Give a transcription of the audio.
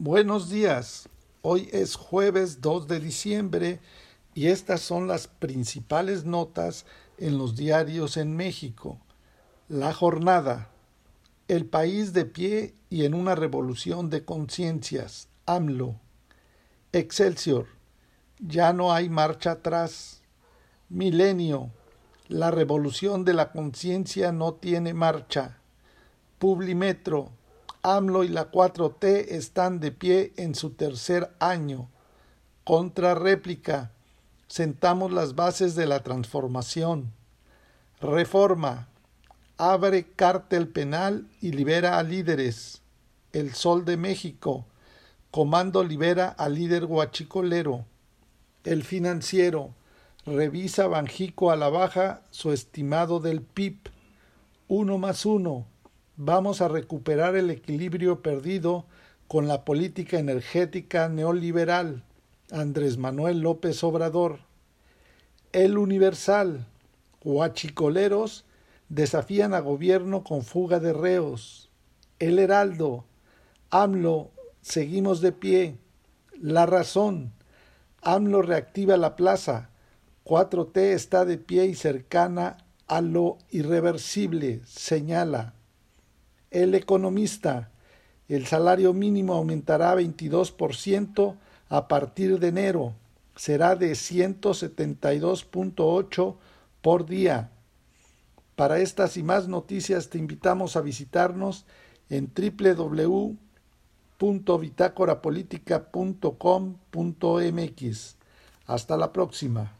Buenos días. Hoy es jueves 2 de diciembre y estas son las principales notas en los diarios en México. La jornada. El país de pie y en una revolución de conciencias. AMLO. Excelsior. Ya no hay marcha atrás. Milenio. La revolución de la conciencia no tiene marcha. Publimetro AMLO y la 4T están de pie en su tercer año. Contra réplica. Sentamos las bases de la transformación. Reforma. Abre cártel penal y libera a líderes. El Sol de México. Comando libera al líder guachicolero. El financiero. Revisa Banjico a la baja su estimado del PIB. Uno más uno vamos a recuperar el equilibrio perdido con la política energética neoliberal. Andrés Manuel López Obrador. El Universal. Huachicoleros desafían a gobierno con fuga de reos. El Heraldo. AMLO. Seguimos de pie. La razón. AMLO reactiva la plaza. 4T está de pie y cercana a lo irreversible, señala. El economista. El salario mínimo aumentará 22% a partir de enero. Será de 172.8 por día. Para estas y más noticias te invitamos a visitarnos en www.bitácorapolítica.com.mx. Hasta la próxima.